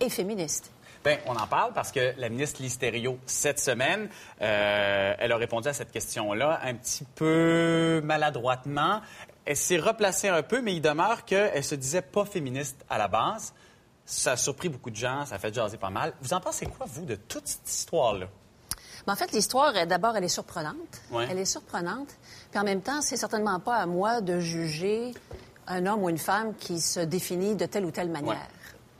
est féministe. Bien, on en parle parce que la ministre Listerio, cette semaine, euh, elle a répondu à cette question-là un petit peu maladroitement. Elle s'est replacée un peu, mais il demeure qu'elle se disait pas féministe à la base. Ça a surpris beaucoup de gens, ça a fait jaser pas mal. Vous en pensez quoi, vous, de toute cette histoire-là? Mais en fait, l'histoire, d'abord, elle est surprenante. Ouais. Elle est surprenante. Puis en même temps, c'est certainement pas à moi de juger un homme ou une femme qui se définit de telle ou telle manière.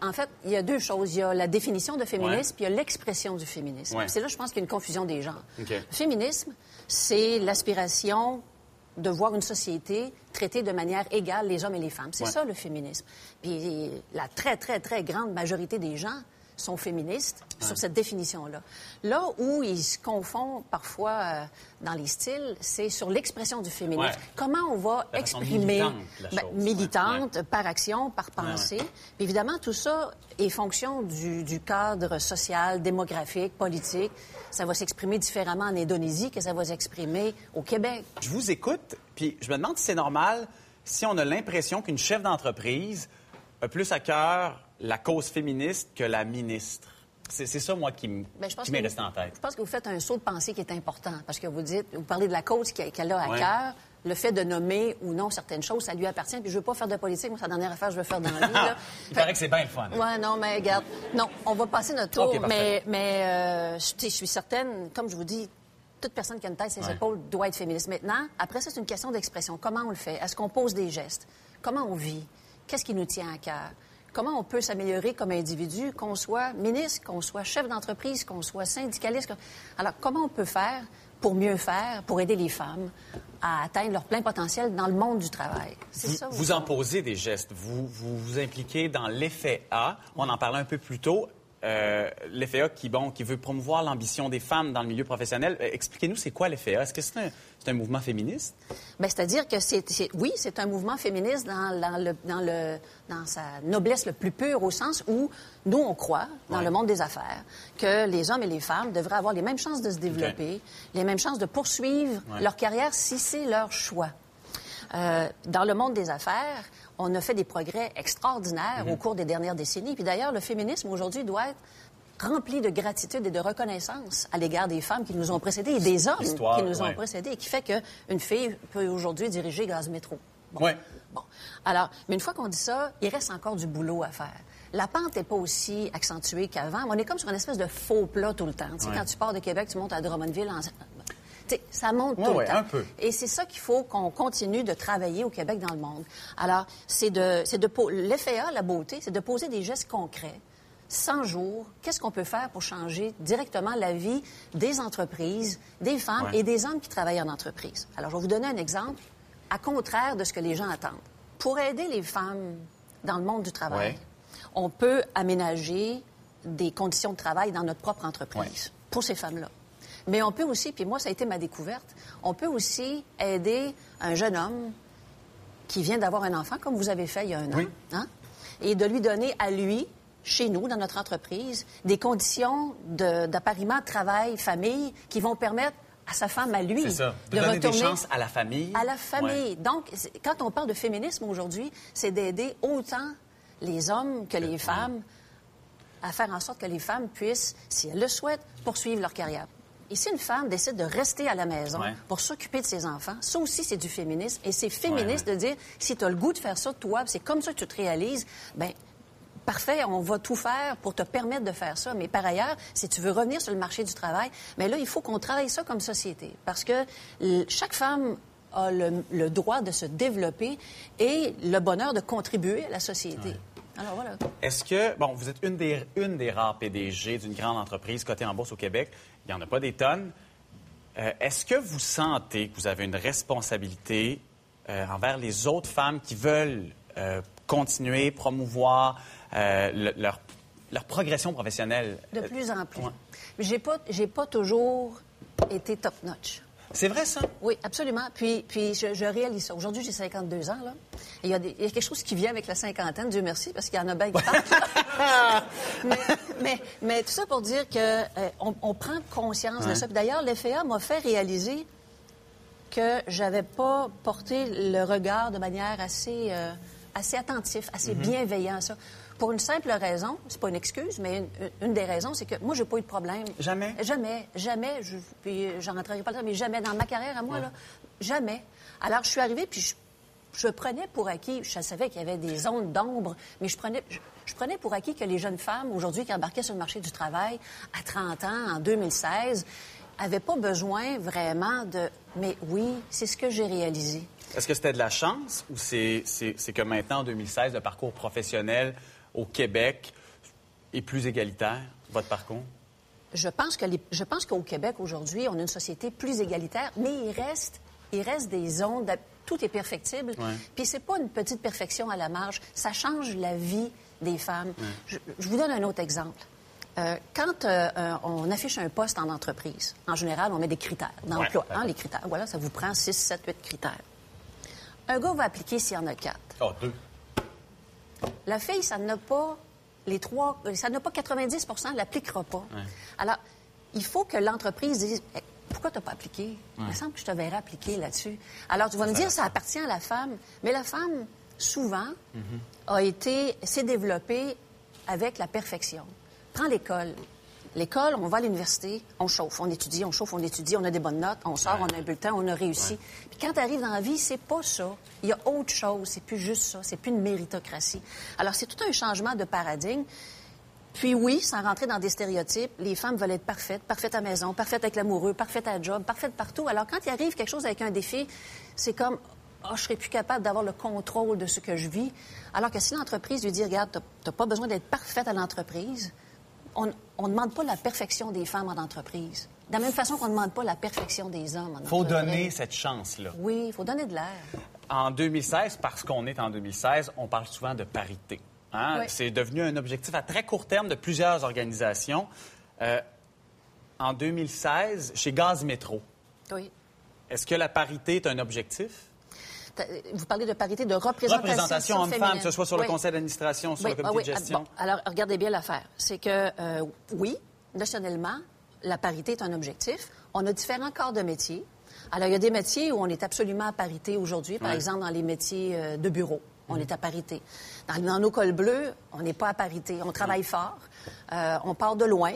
En fait, il y a deux choses. Il y a la définition de féminisme, puis il y a l'expression du féminisme. C'est là, je pense qu'il y a une confusion des genres. Le féminisme, c'est l'aspiration de voir une société traiter de manière égale les hommes et les femmes. C'est Ouais. ça, le féminisme. Puis la très, très, très grande majorité des gens sont féministes sur cette définition-là. Là où ils se confondent parfois euh, dans les styles, c'est sur l'expression du féminisme. Ouais. Comment on va La exprimer militante Ben, par action, par pensée. Puis évidemment, tout ça est fonction du, du cadre social, démographique, politique. Ça va s'exprimer différemment en Indonésie que ça va s'exprimer au Québec. Je vous écoute, puis je me demande si c'est normal si on a l'impression qu'une chef d'entreprise a plus à cœur la cause féministe que la ministre. C'est ça, moi, qui Ben, m'est resté en tête. Je pense que vous faites un saut de pensée qui est important parce que vous dites, vous parlez de la cause qu'elle a à Ouais. cœur. Le fait de nommer ou non certaines choses, ça lui appartient. Puis je veux pas faire de politique. Moi, c'est la dernière affaire que je veux faire dans la vie. là. (laughs) Il paraît que c'est bien le fun. Ouais, non, mais regarde. Non, on va passer notre tour. Mais mais euh, je suis certaine, comme je vous dis, toute personne qui a une tête ses Ouais. épaules doit être féministe. Maintenant, après ça, c'est une question d'expression. Comment on le fait? Est-ce qu'on pose des gestes? Comment on vit? Qu'est-ce qui nous tient à cœur? Comment on peut s'améliorer comme individu, qu'on soit ministre, qu'on soit chef d'entreprise, qu'on soit syndicaliste? Alors, comment on peut faire pour mieux faire, pour aider les femmes à atteindre leur plein potentiel dans le monde du travail? C'est Vous, ça. vous en posez des gestes. Vous, vous vous impliquez dans l'effet A. On en parlait un peu plus tôt. Euh, l'effet A qui, bon, qui veut promouvoir l'ambition des femmes dans le milieu professionnel. Euh, Expliquez-nous, c'est quoi l'effet A? Est-ce que c'est un, c'est un mouvement féministe? Ben, c'est-à-dire que c'est, c'est- oui, c'est un mouvement féministe dans, dans le, dans, le, dans sa noblesse le plus pure, au sens où nous, on croit, dans Ouais. le monde des affaires, que les hommes et les femmes devraient avoir les mêmes chances de se développer, les mêmes chances de poursuivre Ouais. leur carrière si c'est leur choix. Euh, dans le monde des affaires, on a fait des progrès extraordinaires Mhm. au cours des dernières décennies. Puis d'ailleurs, le féminisme aujourd'hui doit être rempli de gratitude et de reconnaissance à l'égard des femmes qui nous ont précédés et des hommes qui nous ont précédés, et qui fait qu'une fille peut aujourd'hui diriger Gaz Métro. Bon. Ouais. Bon. Alors, mais une fois qu'on dit ça, il reste encore du boulot à faire. La pente n'est pas aussi accentuée qu'avant. On est comme sur une espèce de faux plat tout le temps. Tu sais, Ouais. Quand tu pars de Québec, tu montes à Drummondville. En... Ça monte Ouais, tout ouais, le temps. un peu. Et c'est ça qu'il faut qu'on continue de travailler au Québec dans le monde. Alors, c'est de, c'est de la beauté, c'est de poser des gestes concrets. 100 jours, qu'est-ce qu'on peut faire pour changer directement la vie des entreprises, des femmes Ouais. et des hommes qui travaillent en entreprise? Alors, je vais vous donner un exemple, à contraire de ce que les gens attendent. Pour aider les femmes dans le monde du travail, on peut aménager des conditions de travail dans notre propre entreprise pour ces femmes-là. Mais on peut aussi, puis moi, ça a été ma découverte, on peut aussi aider un jeune homme qui vient d'avoir un enfant, comme vous avez fait il y a un an, Oui. hein, et de lui donner à lui, chez nous, dans notre entreprise, des conditions de- d'appariement travail-famille qui vont permettre à sa femme, à lui, ça. De, de donner des retourner chances à la famille. à la famille. Ouais. Donc, quand on parle de féminisme aujourd'hui, c'est d'aider autant les hommes que les femmes à faire en sorte que les femmes puissent, si elles le souhaitent, poursuivre leur carrière. Et si une femme décide de rester à la maison Ouais. pour s'occuper de ses enfants, ça aussi, c'est du féminisme. Et c'est féministe de dire, si tu as le goût de faire ça, toi, c'est comme ça que tu te réalises, ben parfait, on va tout faire pour te permettre de faire ça. Mais par ailleurs, si tu veux revenir sur le marché du travail, mais là, il faut qu'on travaille ça comme société. Parce que chaque femme a le, le droit de se développer et le bonheur de contribuer à la société. Alors voilà. Est-ce que, bon, vous êtes une des, une des rares PDG d'une grande entreprise cotée en bourse au Québec. Il n'y en a pas des tonnes. Euh, Est-ce que vous sentez que vous avez une responsabilité euh, envers les autres femmes qui veulent euh, continuer, promouvoir le- leur, leur progression professionnelle? De plus en plus. Ouais. J'ai pas, j'ai pas toujours été top-notch. C'est vrai, ça? Oui, absolument. Puis, puis je, je réalise ça. Aujourd'hui, j'ai 52 ans, là. Il y, a y quelque chose qui vient avec la cinquantaine, Dieu merci, parce qu'il y en a bien qui partent. là. (laughs) mais, mais, mais tout ça pour dire que euh, on, prend conscience de ça. D'ailleurs, l'FA m'a fait réaliser que j'avais pas porté le regard de manière assez, euh, assez attentif, assez Mhm. bienveillant à ça. Pour une simple raison, c'est pas une excuse, mais une, une des raisons, c'est que moi, j'ai pas eu de problème. Jamais? Jamais, jamais. Je, puis euh, j'en rentrerai pas là, mais jamais dans ma carrière à moi, là. Jamais. Alors, je suis arrivée, puis je, je prenais pour acquis, je savais qu'il y avait des zones d'ombre, mais je prenais, je, je prenais pour acquis que les jeunes femmes, aujourd'hui, qui embarquaient sur le marché du travail à 30 ans, en 2016, n'avaient pas besoin vraiment de... Mais oui, c'est ce que j'ai réalisé. Est-ce que c'était de la chance ou c'est que maintenant, en 2016, le parcours professionnel au Québec est plus égalitaire, votre parcours? Je pense que les- je pense qu'au Québec aujourd'hui, on a une société plus égalitaire, mais il reste, il reste des zones. de- tout est perfectible. Ouais. Puis c'est pas une petite perfection à la marge. Ça change la vie des femmes. Je, je vous donne un autre exemple. Euh, quand euh, euh, on affiche un poste en entreprise, en général, on met des critères d'emploi. Ouais. hein, les critères. Voilà, ça vous prend 6, 7, 8 critères. Un gars va appliquer s'il y en a quatre. Oh, deux. La fille, ça n'a pas les trois, ça n'a pas 90% elle l'appliquera pas. Alors, il faut que l'entreprise dise Eh, pourquoi tu n'as pas appliqué? Il me semble que je te verrais appliquer là-dessus. Alors, tu vas me dire ça appartient à la femme, mais la femme, souvent, a été, s'est développée avec la perfection. Prends l'école. L'école, on va à l'université, on chauffe, on étudie, on chauffe, on étudie, on a des bonnes notes, on sort, on a un bulletin, on a réussi. Puis quand tu arrives dans la vie, c'est pas ça. Il y a autre chose, c'est plus juste ça, c'est plus une méritocratie. Alors c'est tout un changement de paradigme. Puis oui, sans rentrer dans des stéréotypes, les femmes veulent être parfaites, parfaites à maison, parfaites avec l'amoureux, parfaites à job, parfaites partout. Alors quand il arrive quelque chose avec un défi, c'est comme oh, je serais plus capable d'avoir le contrôle de ce que je vis. Alors que si l'entreprise lui dit regarde, tu n'as pas besoin d'être parfaite à l'entreprise, on ne demande pas la perfection des femmes en entreprise. De la même façon qu'on ne demande pas la perfection des hommes en Il faut entreprise. donner cette chance-là. Oui, il faut donner de l'air. En 2016, parce qu'on est en 2016, on parle souvent de parité. hein? Oui. C'est devenu un objectif à très court terme de plusieurs organisations. Euh, en 2016, chez Gaz Métro, Oui. est-ce que la parité est un objectif? Vous parlez de parité de représentation, Représentation homme-femme, que ce soit sur le conseil d'administration, sur Oui, le comité ah oui, de gestion. ah, bon, alors, regardez bien l'affaire. C'est que, euh, oui, nationalement, la parité est un objectif. On a différents corps de métiers. Alors, il y a des métiers où on est absolument à parité aujourd'hui. Par exemple, dans les métiers euh, de bureau, on est à parité. Dans, dans nos cols bleus, on n'est pas à parité. On travaille fort. Euh, on part de loin.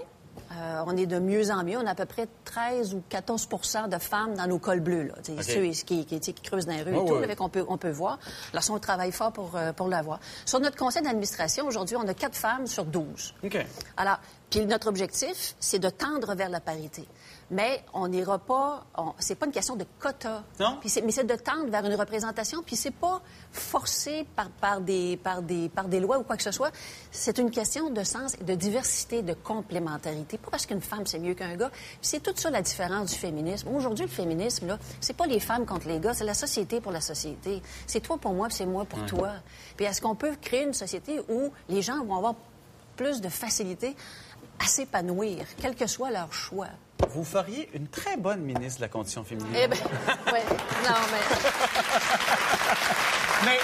Euh, on est de mieux en mieux. On a à peu près 13 ou 14% de femmes dans nos cols bleus, là. Ceux qui, qui, qui creusent dans les rues Oh, et tout, oui. là, fait qu'on peut, on peut voir. Alors, on travaille fort pour, euh, pour l'avoir. Sur notre conseil d'administration, aujourd'hui, on a quatre femmes sur 12. OK. Alors, puis notre objectif, c'est de tendre vers la parité. Mais on n'ira pas. C'est pas une question de quota. Non? Puis mais c'est de tendre vers une représentation. Puis c'est pas forcé par, par, des, par, des, par des lois ou quoi que ce soit. C'est une question de sens, et de diversité, de complémentarité. Pas parce qu'une femme c'est mieux qu'un gars? Puis c'est tout ça la différence du féminisme. Aujourd'hui, le féminisme là, c'est pas les femmes contre les gars, c'est la société pour la société. C'est toi pour moi, puis c'est moi pour Ouais. toi. Puis est-ce qu'on peut créer une société où les gens vont avoir plus de facilité à s'épanouir, quel que soit leur choix? Vous feriez une très bonne ministre de la condition féminine. Eh bien, oui. Non, (laughs) mais. Mais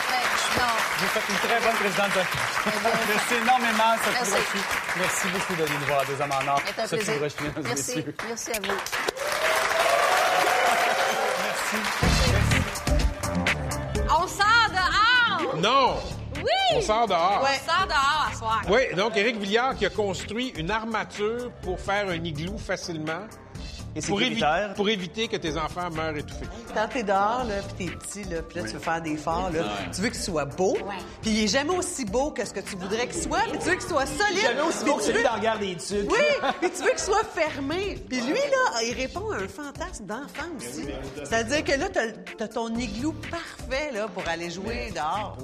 non. vous faites une très bonne présidente de... (laughs) Merci énormément, Sophie Merci. Merci beaucoup de nous voir à Deux Hommes en Or. C'est un Sophie. Brochu, mesdames Merci. messieurs. Merci à vous. On sort dehors! Non! Oui! On sort dehors. On sort dehors à soir. Oui, donc Éric Villiard qui a construit une armature pour faire un igloo facilement. Et pour, évi- pour éviter que tes enfants meurent étouffés. Quand t'es dehors, là, puis t'es petit, là, puis là, tu veux faire des forts, là, tu veux qu'il soit beau, puis il est jamais aussi beau que ce que tu voudrais qu'il soit, puis tu veux qu'il soit solide. Jamais aussi beau que celui veux- dans guerre des Tucs. Oui, (laughs) puis tu veux qu'il soit fermé. Puis lui, là, il répond à un fantasme d'enfant aussi. C'est-à-dire que là, t'as t'as ton igloo parfait, là, pour aller jouer dehors.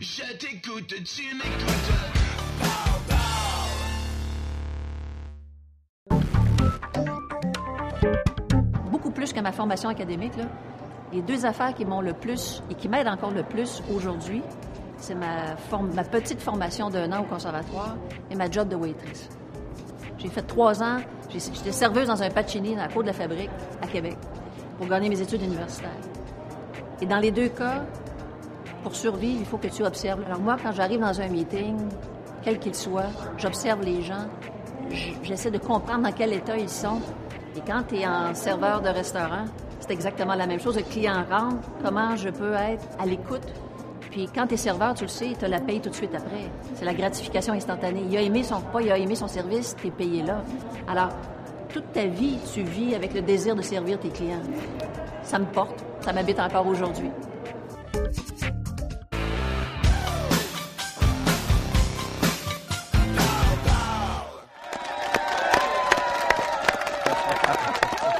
Je t'écoute, tu m'écoutes. Beaucoup plus que ma formation académique, là. Les deux affaires qui m'ont le plus et qui m'aident encore le plus aujourd'hui, c'est ma, petite formation d'un an au conservatoire et ma job de waitress. J'ai fait trois ans, j'étais serveuse dans un pacini dans la cour de la fabrique à Québec pour gagner mes études universitaires. Et dans les deux cas, pour survivre, il faut que tu observes. Alors moi, quand j'arrive dans un meeting, quel qu'il soit, j'observe les gens, j'essaie de comprendre dans quel état ils sont. Et quand tu es en serveur de restaurant, c'est exactement la même chose. Le client rentre, comment je peux être à l'écoute. Puis quand t'es serveur, tu le sais, tu la paye tout de suite après. C'est la gratification instantanée. Il a aimé son repas, il a aimé son service, t'es payé là. Alors, toute ta vie, tu vis avec le désir de servir tes clients. Ça me porte, ça m'habite encore aujourd'hui.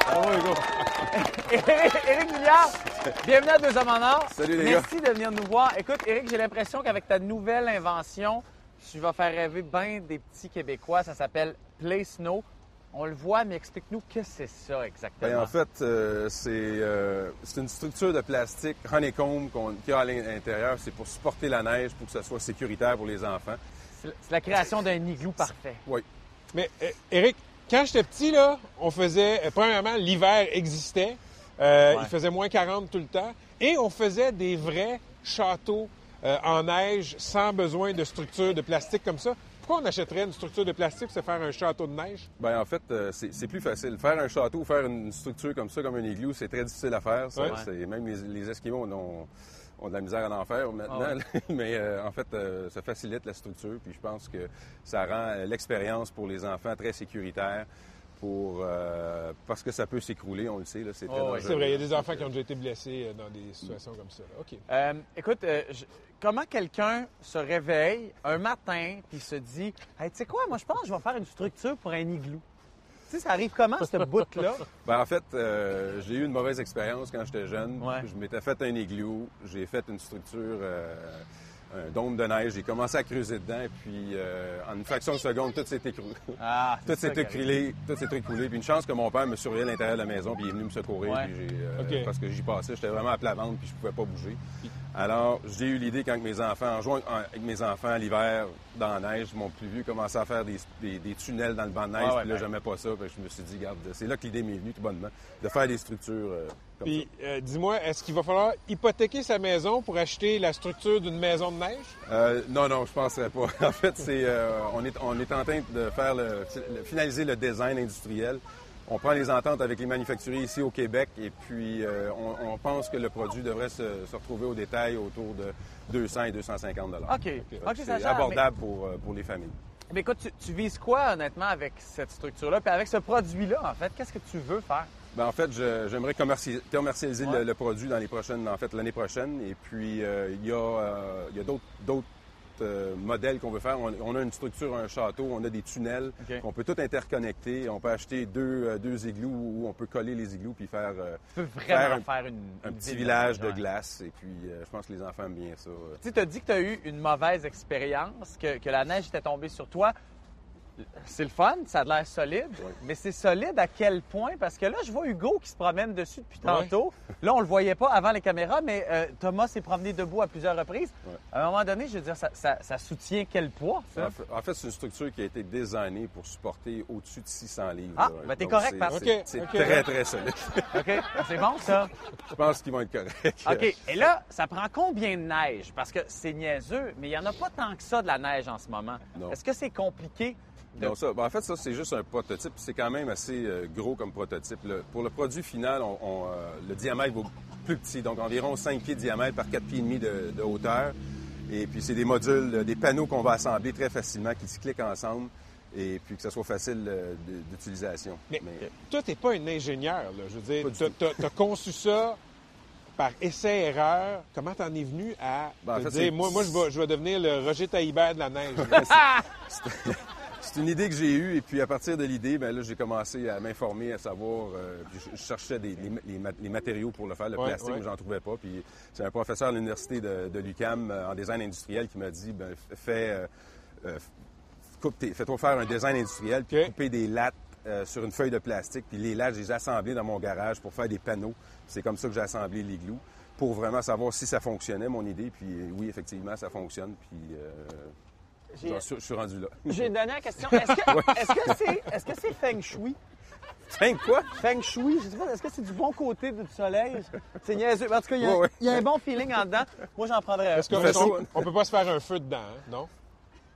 Ah (laughs) Éric bienvenue à Deux Hommes en Or. Salut, les Merci de venir nous voir. Écoute, Éric, j'ai l'impression qu'avec ta nouvelle invention, tu vas faire rêver bien des petits Québécois. Ça s'appelle Play Snow. On le voit, mais explique-nous que c'est ça exactement. Ben, en fait, euh, c'est euh, c'est une structure de plastique honeycomb qu'on- qu'il y a à l'intérieur. C'est pour supporter la neige, pour que ça soit sécuritaire pour les enfants. C'est c'est la création d'un igloo parfait. Oui. Mais, euh, Eric, quand j'étais petit, là, on faisait. euh, premièrement, l'hiver existait. Euh, Ouais. Il faisait moins 40 tout le temps. Et on faisait des vrais châteaux euh, en neige sans besoin de structure de plastique comme ça. Pourquoi on achèterait une structure de plastique pour se faire un château de neige? Ben, en fait, euh, c'est plus facile. Faire un château, faire une structure comme ça, comme un igloo, c'est très difficile à faire. Ça, Ouais. c'est- Même les, les Esquimaux ont, ont de la misère à en faire maintenant. Ah ouais. (laughs) Mais euh, en fait, euh, ça facilite la structure. Puis je pense que ça rend l'expérience pour les enfants très sécuritaire. Pour, euh, parce que ça peut s'écrouler, on le sait. là, C'est très Oh, ouais. dangereux. C'est vrai, il y a des enfants qui ont déjà été blessés euh, dans des situations comme ça. là. OK. Euh, écoute, euh, je- comment quelqu'un se réveille un matin puis se dit Hey, tu sais quoi, moi je pense que je vais faire une structure pour un igloo. Tu sais, ça arrive comment, ce (laughs) bout-là? Ben, en fait, euh, j'ai eu une mauvaise expérience quand j'étais jeune. Ouais. Je m'étais fait un igloo, j'ai fait une structure, euh, un dôme de neige, j'ai commencé à creuser dedans, et puis euh, en une fraction de seconde, tout s'est écroulé. Ah, tout c'est ça s'est écroulé, tout s'est écroulé. Puis une chance que mon père me surveillait à l'intérieur de la maison, puis il est venu me secourir, Ouais. puis j'ai, euh, parce que j'y passais, j'étais vraiment à plat ventre, puis je pouvais pas bouger. Alors, j'ai eu l'idée quand mes enfants, en jouant avec mes enfants l'hiver dans la neige, mon plus vieux commençait à faire des, des- des tunnels dans le banc de neige, Ouais, ouais, puis là, j'aimais pas ça. Que je me suis dit, garde, c'est là que l'idée m'est venue tout bonnement, de faire des structures euh, comme Puis, euh, dis-moi, est-ce qu'il va falloir hypothéquer sa maison pour acheter la structure d'une maison de neige? Euh, non, non, je penserais pas. (laughs) En fait, c'est, euh, on, est, on est en train de faire le, le- finaliser le design industriel. On prend les ententes avec les manufacturiers ici au Québec et puis euh, on, on pense que le produit devrait se, se retrouver au détail autour de 200 et 250 dollars. OK. C'est abordable pour, euh, pour les familles. Mais écoute, tu, tu vises quoi, honnêtement, avec cette structure-là? Puis avec ce produit-là, en fait, qu'est-ce que tu veux faire? Ben, en fait, j'aimerais commerci- commercialiser Ouais. le, le produit dans les prochaines, en fait, l'année prochaine. Et puis, euh, il y a, euh, a d'autres euh, modèles qu'on veut faire. On, on a une structure, un château, on a des tunnels qu'on peut tout interconnecter. On peut acheter deux, euh, deux igloos où on peut coller les igloos puis faire, euh, Tu peux vraiment un, faire une, un une petit village de glace. Et puis, euh, je pense que les enfants aiment bien ça. Tu as dit que tu as eu une mauvaise expérience, que, que la neige était tombée sur toi. C'est le fun, ça a l'air solide, mais c'est solide à quel point? Parce que là, je vois Hugo qui se promène dessus depuis tantôt. Là, on le voyait pas avant les caméras, mais euh, Thomas s'est promené debout à plusieurs reprises. À un moment donné, je veux dire, ça, ça- ça soutient quel poids, ça? En fait, c'est une structure qui a été designée pour supporter au-dessus de 600 livres. Ah, ben t'es correct, c'est- Pat. c'est- très, très solide. (laughs) OK, c'est bon, ça? je pense qu'ils vont être corrects. OK. Et là, ça prend combien de neige? Parce que c'est niaiseux, mais il n'y en a pas tant que ça de la neige en ce moment. Non. Est-ce que c'est compliqué? Non, ça, ben, en fait, ça, c'est juste un prototype. C'est quand même assez euh, gros comme prototype. Le- pour le produit final, on- on, euh, le diamètre va plus petit, donc environ 5 pieds de diamètre par 4 pieds et demi de, de hauteur. Et puis, c'est des modules, euh, des panneaux qu'on va assembler très facilement, qui se cliquent ensemble, et puis que ça soit facile euh, d'utilisation. Mais toi, t'es pas un ingénieur, là. Je veux dire, t'as t'as conçu ça par essai-erreur. Comment t'en es venu à Ben, en te fait, dire, moi, moi je, vais, je vais devenir le Roger Taillibert de la neige? (laughs) C'est une idée que j'ai eue, et puis à partir de l'idée, ben là, j'ai commencé à m'informer, à savoir. euh, puis je, je cherchais des, les, les ma- les matériaux pour le faire, le Ouais, plastique, ouais. mais j'en trouvais pas. Puis c'est un professeur à l'université de, de l'UCAM euh, en design industriel qui m'a dit, ben, fais, euh, fais-toi faire un design industriel, puis couper des lattes euh, sur une feuille de plastique, puis les lattes, je les ai assemblées dans mon garage pour faire des panneaux. C'est comme ça que j'ai assemblé l'igloo pour vraiment savoir si ça fonctionnait, mon idée. Puis oui, effectivement, ça fonctionne. Puis je suis rendu là. J'ai une dernière question. (laughs) Est-ce que c'est feng shui? Feng quoi? Feng shui, je sais pas, est-ce que c'est du bon côté du soleil? C'est niaiseux. En tout cas, il y, a- Ouais, ouais. il y a un bon feeling en dedans. Moi, j'en prendrais un. Est-ce qu'on on, peut pas se faire un feu dedans, hein? non?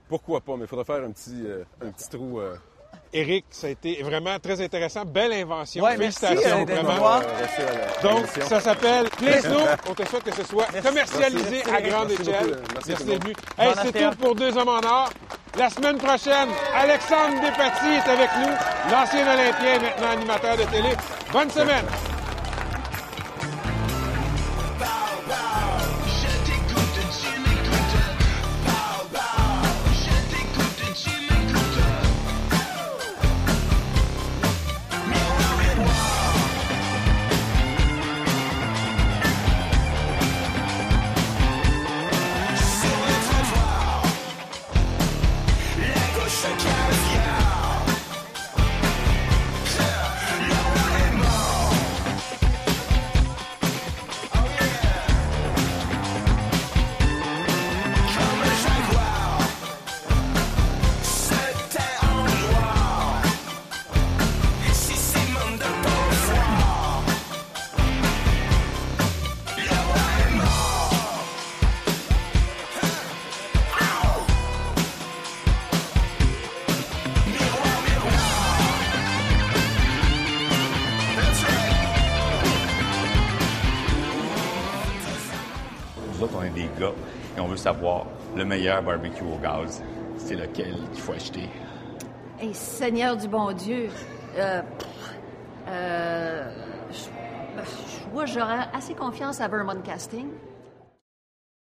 Pourquoi pas, mais il faudra faire un petit, euh, un petit trou. euh, Éric, ça a été vraiment très intéressant. Belle invention. Ouais, Félicitations, euh, vraiment. Donc, ça s'appelle Plesno. On te souhaite que ce soit commercialisé Merci. à grande Merci échelle. beaucoup. Merci d'être venu. Hey, Bon c'est tout pour Deux Hommes en Or. La semaine prochaine, Alexandre Despatie est avec nous, l'ancien Olympien maintenant animateur de télé. Bonne semaine. Meilleur barbecue au gaz. C'est lequel qu'il faut acheter. Hey, Seigneur du bon Dieu. Euh, euh, moi, j'aurais assez confiance à Vermont Casting.